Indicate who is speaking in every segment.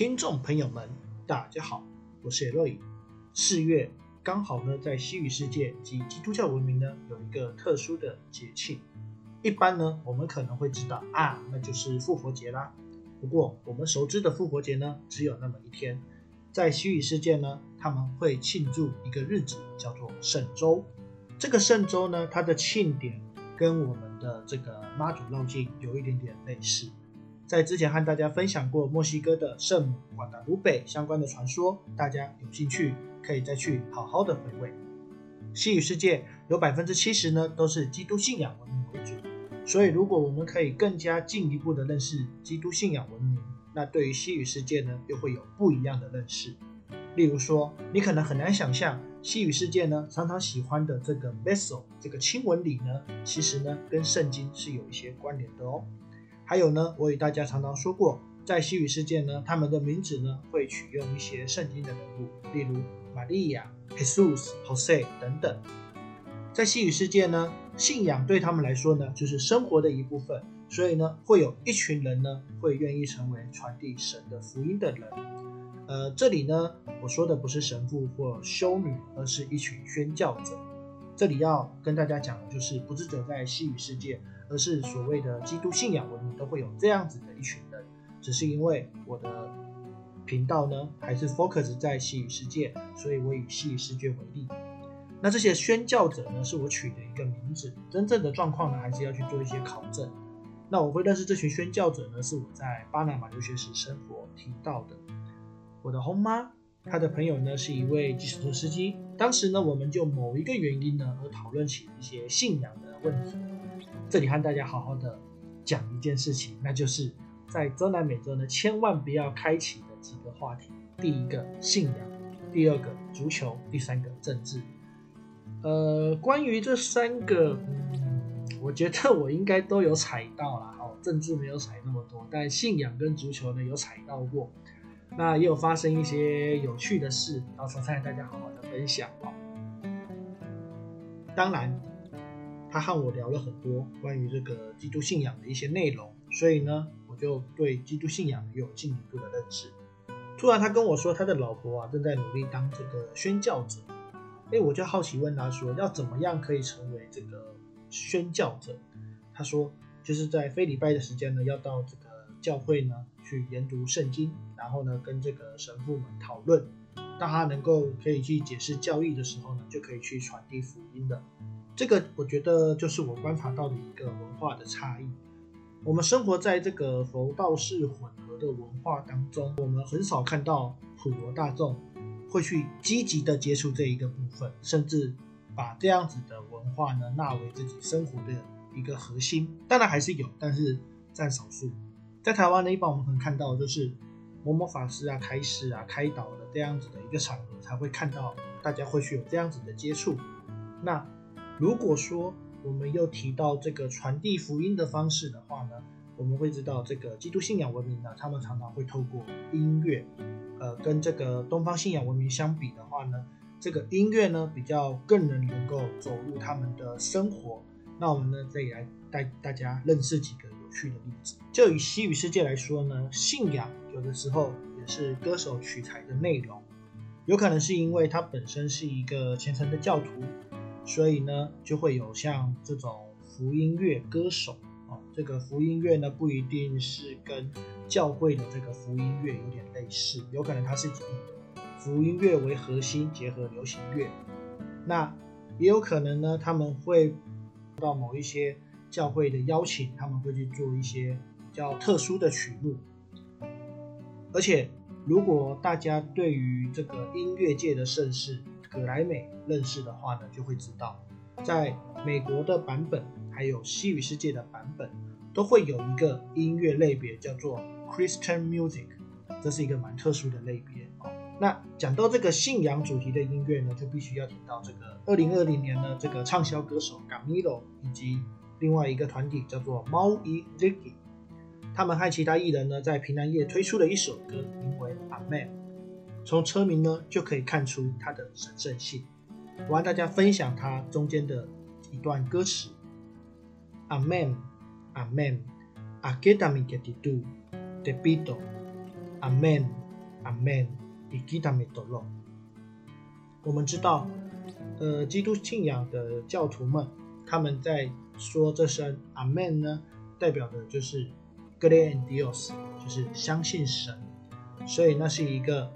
Speaker 1: 听众朋友们，大家好，我是 Eloy。四月刚好呢，在西语世界及基督教文明呢，有一个特殊的节庆。一般呢，我们可能会知道啊，那就是复活节啦。不过，我们熟知的复活节呢，只有那么一天。在西语世界呢，他们会庆祝一个日子，叫做圣周。这个圣周呢，它的庆典跟我们的这个妈祖绕境有一点点类似。在之前和大家分享过墨西哥的圣母瓦达卢贝相关的传说，大家有兴趣可以再去好好的回味。西语世界有百分之七十呢都是基督信仰文明为主，所以如果我们可以更加进一步的认识基督信仰文明，那对于西语世界呢又会有不一样的认识。例如说，你可能很难想象西语世界呢常常喜欢的这个 vessel 这个亲吻礼呢，其实呢跟圣经是有一些关联的哦。还有呢，我与大家常常说过，在西语世界呢，他们的名字呢会取用一些圣经的人物，例如玛利亚、Jesus、Jose 等等。在西语世界呢，信仰对他们来说呢就是生活的一部分，所以呢会有一群人呢会愿意成为传递神的福音的人。呃，这里呢我说的不是神父或修女，而是一群宣教者。这里要跟大家讲的就是，不只者在西语世界。而是所谓的基督信仰文明都会有这样子的一群人，只是因为我的频道呢还是 focus 在西语世界，所以我以西语世界为例。那这些宣教者呢是我取的一个名字，真正的状况呢还是要去做一些考证。那我会认识这群宣教者呢，是我在巴拿马留学时生活提到的。我的红妈，她的朋友呢是一位计程车司机，当时呢我们就某一个原因呢而讨论起一些信仰的问题。这里和大家好好的讲一件事情，那就是在中南美洲呢，千万不要开启的几个话题。第一个信仰，第二个足球，第三个政治。呃，关于这三个，嗯，我觉得我应该都有踩到了。哦，政治没有踩那么多，但信仰跟足球呢有踩到过。那也有发生一些有趣的事，到时候再和大家好好的分享哦。当然。他和我聊了很多关于这个基督信仰的一些内容，所以呢，我就对基督信仰有进一步的认识。突然，他跟我说他的老婆啊正在努力当这个宣教者，哎，我就好奇问他说，要怎么样可以成为这个宣教者？他说，就是在非礼拜的时间呢，要到这个教会呢去研读圣经，然后呢跟这个神父们讨论，当他能够可以去解释教义的时候呢，就可以去传递福音的。这个我觉得就是我观察到的一个文化的差异。我们生活在这个佛道式混合的文化当中，我们很少看到普罗大众会去积极的接触这一个部分，甚至把这样子的文化呢纳为自己生活的一个核心。当然还是有，但是占少数。在台湾呢，一般我们可能看到就是某某法师啊、开示啊、开导的这样子的一个场合，才会看到大家会去有这样子的接触。那如果说我们又提到这个传递福音的方式的话呢，我们会知道这个基督信仰文明呢，他们常常会透过音乐，呃，跟这个东方信仰文明相比的话呢，这个音乐呢比较更能能够走入他们的生活。那我们呢这里来带大家认识几个有趣的例子。就以西语世界来说呢，信仰有的时候也是歌手取材的内容，有可能是因为它本身是一个虔诚的教徒。所以呢，就会有像这种福音乐歌手啊，这个福音乐呢不一定是跟教会的这个福音乐有点类似，有可能它是以福音乐为核心，结合流行乐。那也有可能呢，他们会到某一些教会的邀请，他们会去做一些比较特殊的曲目。而且，如果大家对于这个音乐界的盛世，格莱美认识的话呢，就会知道，在美国的版本，还有西语世界的版本，都会有一个音乐类别叫做 Christian Music，这是一个蛮特殊的类别哦。那讲到这个信仰主题的音乐呢，就必须要提到这个二零二零年的，这个畅销歌手 Gamilo 以及另外一个团体叫做猫一 Ziggy，他们和其他艺人呢，在平安夜推出了一首歌，名为 Amen。从车名呢就可以看出它的神圣性。我和大家分享它中间的一段歌词：Amen, Amen, a g e t a m i get to do the beat. Amen, 阿门，伊基达米多罗。我们知道，呃，基督信仰的教徒们，他们在说这声 Amen 呢，代表的就是 “Glorian Dios”，就是相信神，所以那是一个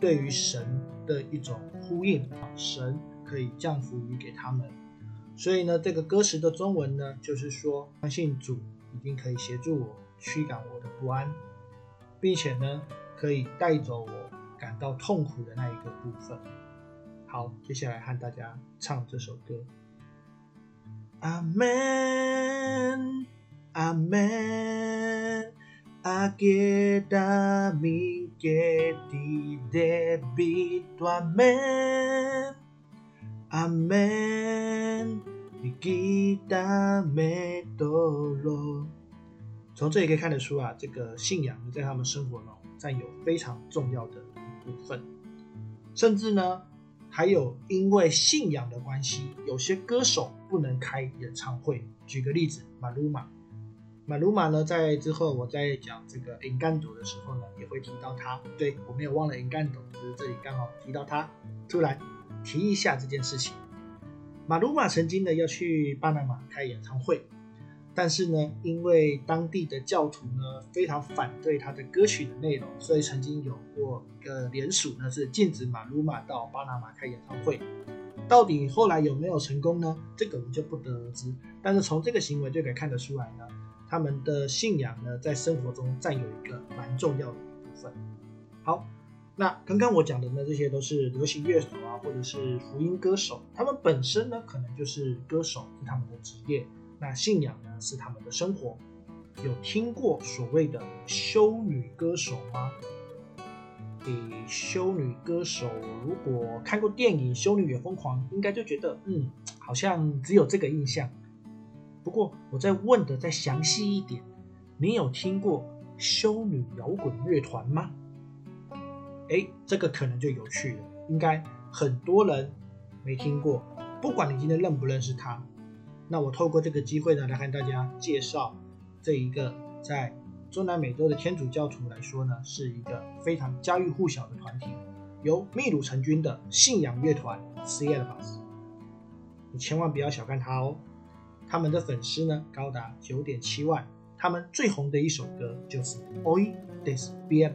Speaker 1: 对于神的一种呼应，神可以降福于给他们。所以呢，这个歌词的中文呢，就是说相信主一定可以协助我驱赶我的不安，并且呢，可以带走我感到痛苦的那一个部分。好，接下来和大家唱这首歌。阿门，阿门，阿给达明给地的比多门，阿门，你给达梅多罗。从这里可以看得出啊，这个信仰在他们生活中占有非常重要的一部分，甚至呢。还有，因为信仰的关系，有些歌手不能开演唱会。举个例子，马鲁马，马鲁马呢，在之后我在讲这个 Encanto 的时候呢，也会提到他。对我没有忘了 Encanto，只是这里刚好提到他，突然提一下这件事情。马鲁马曾经呢要去巴拿马开演唱会。但是呢，因为当地的教徒呢非常反对他的歌曲的内容，所以曾经有过一个联署呢，是禁止马鲁马到巴拿马开演唱会。到底后来有没有成功呢？这个我们就不得而知。但是从这个行为就可以看得出来呢，他们的信仰呢在生活中占有一个蛮重要的部分。好，那刚刚我讲的呢，这些都是流行乐手啊，或者是福音歌手，他们本身呢可能就是歌手是他们的职业。那信仰呢是他们的生活。有听过所谓的修女歌手吗？诶，修女歌手，如果看过电影《修女也疯狂》，应该就觉得，嗯，好像只有这个印象。不过我再问的再详细一点，你有听过修女摇滚乐团吗？诶，这个可能就有趣了，应该很多人没听过。不管你今天认不认识他。那我透过这个机会呢，来和大家介绍这一个在中南美洲的天主教徒来说呢，是一个非常家喻户晓的团体，由秘鲁成军的信仰乐团 c e l b a s 你千万不要小看他哦，他们的粉丝呢高达九点七万，他们最红的一首歌就是《Oi Despierto》，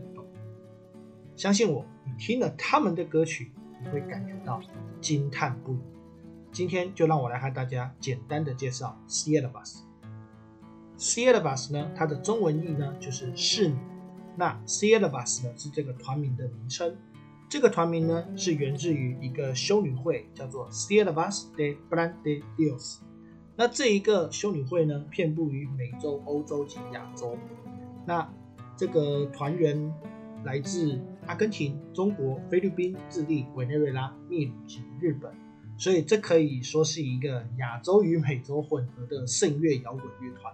Speaker 1: 相信我，你听了他们的歌曲，你会感觉到惊叹不已。今天就让我来和大家简单的介绍 c i e l b u s c i e l b u s 呢，它的中文译呢就是侍女。那 c i e l b u s 呢是这个团名的名称。这个团名呢是源自于一个修女会，叫做 c i e l b u s de Bran de Dios。那这一个修女会呢，遍布于美洲、欧洲及亚洲。那这个团员来自阿根廷、中国、菲律宾、智利、委内瑞拉、秘鲁及日本。所以这可以说是一个亚洲与美洲混合的圣乐摇滚乐团。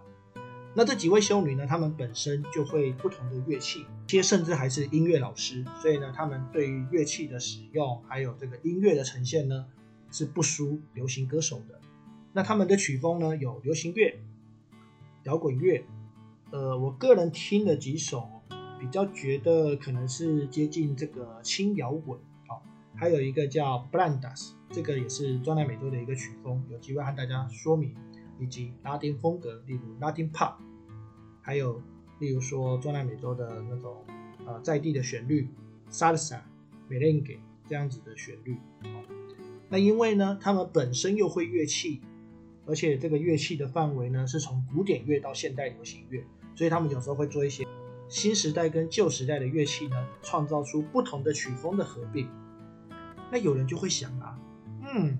Speaker 1: 那这几位修女呢，她们本身就会不同的乐器，些甚至还是音乐老师。所以呢，她们对于乐器的使用，还有这个音乐的呈现呢，是不输流行歌手的。那他们的曲风呢，有流行乐、摇滚乐。呃，我个人听了几首，比较觉得可能是接近这个轻摇滚。还有一个叫 Blandas，这个也是中南美洲的一个曲风，有机会和大家说明，以及拉丁风格，例如拉丁 Pop，还有例如说中南美洲的那种呃在地的旋律，Salsa、Merengue 这样子的旋律。那因为呢，他们本身又会乐器，而且这个乐器的范围呢是从古典乐到现代流行乐，所以他们有时候会做一些新时代跟旧时代的乐器呢，创造出不同的曲风的合并。那有人就会想啊，嗯，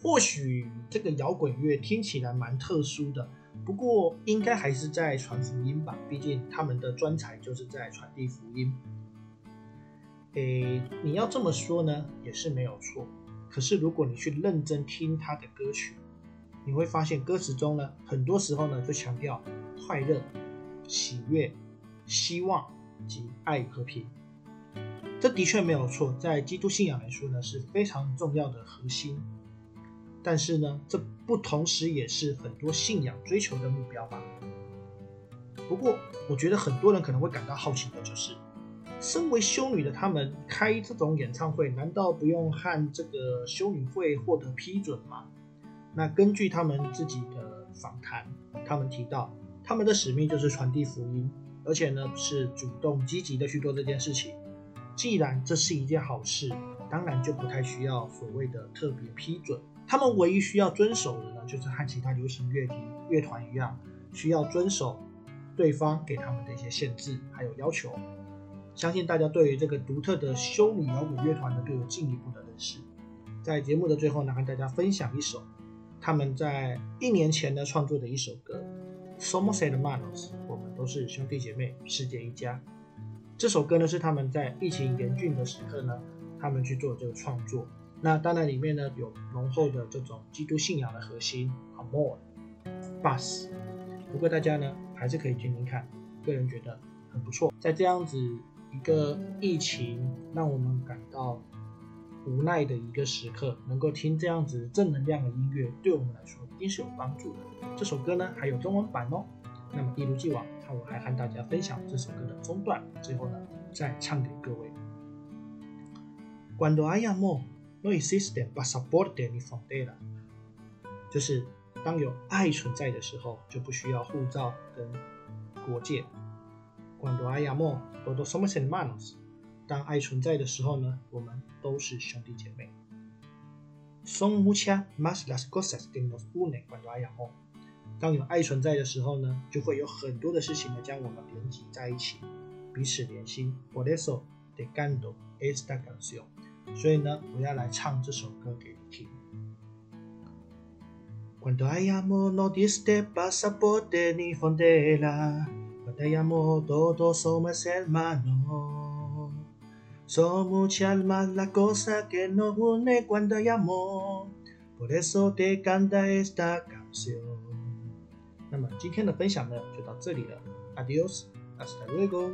Speaker 1: 或许这个摇滚乐听起来蛮特殊的，不过应该还是在传福音吧，毕竟他们的专才就是在传递福音。诶，你要这么说呢，也是没有错。可是如果你去认真听他的歌曲，你会发现歌词中呢，很多时候呢就强调快乐、喜悦、希望及爱与和平。这的确没有错，在基督信仰来说呢，是非常重要的核心。但是呢，这不同时也是很多信仰追求的目标吧。不过，我觉得很多人可能会感到好奇的就是，身为修女的他们开这种演唱会，难道不用和这个修女会获得批准吗？那根据他们自己的访谈，他们提到他们的使命就是传递福音，而且呢是主动积极的去做这件事情。既然这是一件好事，当然就不太需要所谓的特别批准。他们唯一需要遵守的呢，就是和其他流行乐乐团一样，需要遵守对方给他们的一些限制还有要求。相信大家对于这个独特的修女摇滚乐团呢，都有进一步的认识。在节目的最后呢，和大家分享一首他们在一年前呢创作的一首歌《Somos Hermanos》，我们都是兄弟姐妹，世界一家。这首歌呢是他们在疫情严峻的时刻呢，他们去做这个创作。那当然里面呢有浓厚的这种基督信仰的核心，Amor、Bus。不过大家呢还是可以听听看，个人觉得很不错。在这样子一个疫情让我们感到无奈的一个时刻，能够听这样子正能量的音乐，对我们来说一定是有帮助的。这首歌呢还有中文版哦。那么一如既往，那我还和大家分享这首歌的中段，最后呢再唱给各位。Cuando hay amor, no existe pasaporte ni frontera。就是当有爱存在的时候，就不需要护照跟国界。Cuando hay amor, todos somos hermanos。当爱存在的时候呢，我们都是兄弟姐妹。Son muchas más las cosas que nos unen cuando hay amor。当有爱存在的时候呢，就会有很多的事情呢将我们连接在一起，彼此连心。Por eso te canto esta canción。所以呢，我要来唱这首歌给你听。Cuando hay amor no existe pasaporte ni frontera. Cuando hay amor todos somos hermanos. Son muchas más las cosas que nos unen cuando hay amor. Por eso te canta esta canción. 那么今天的分享呢，就到这里了。Adios，hasta luego。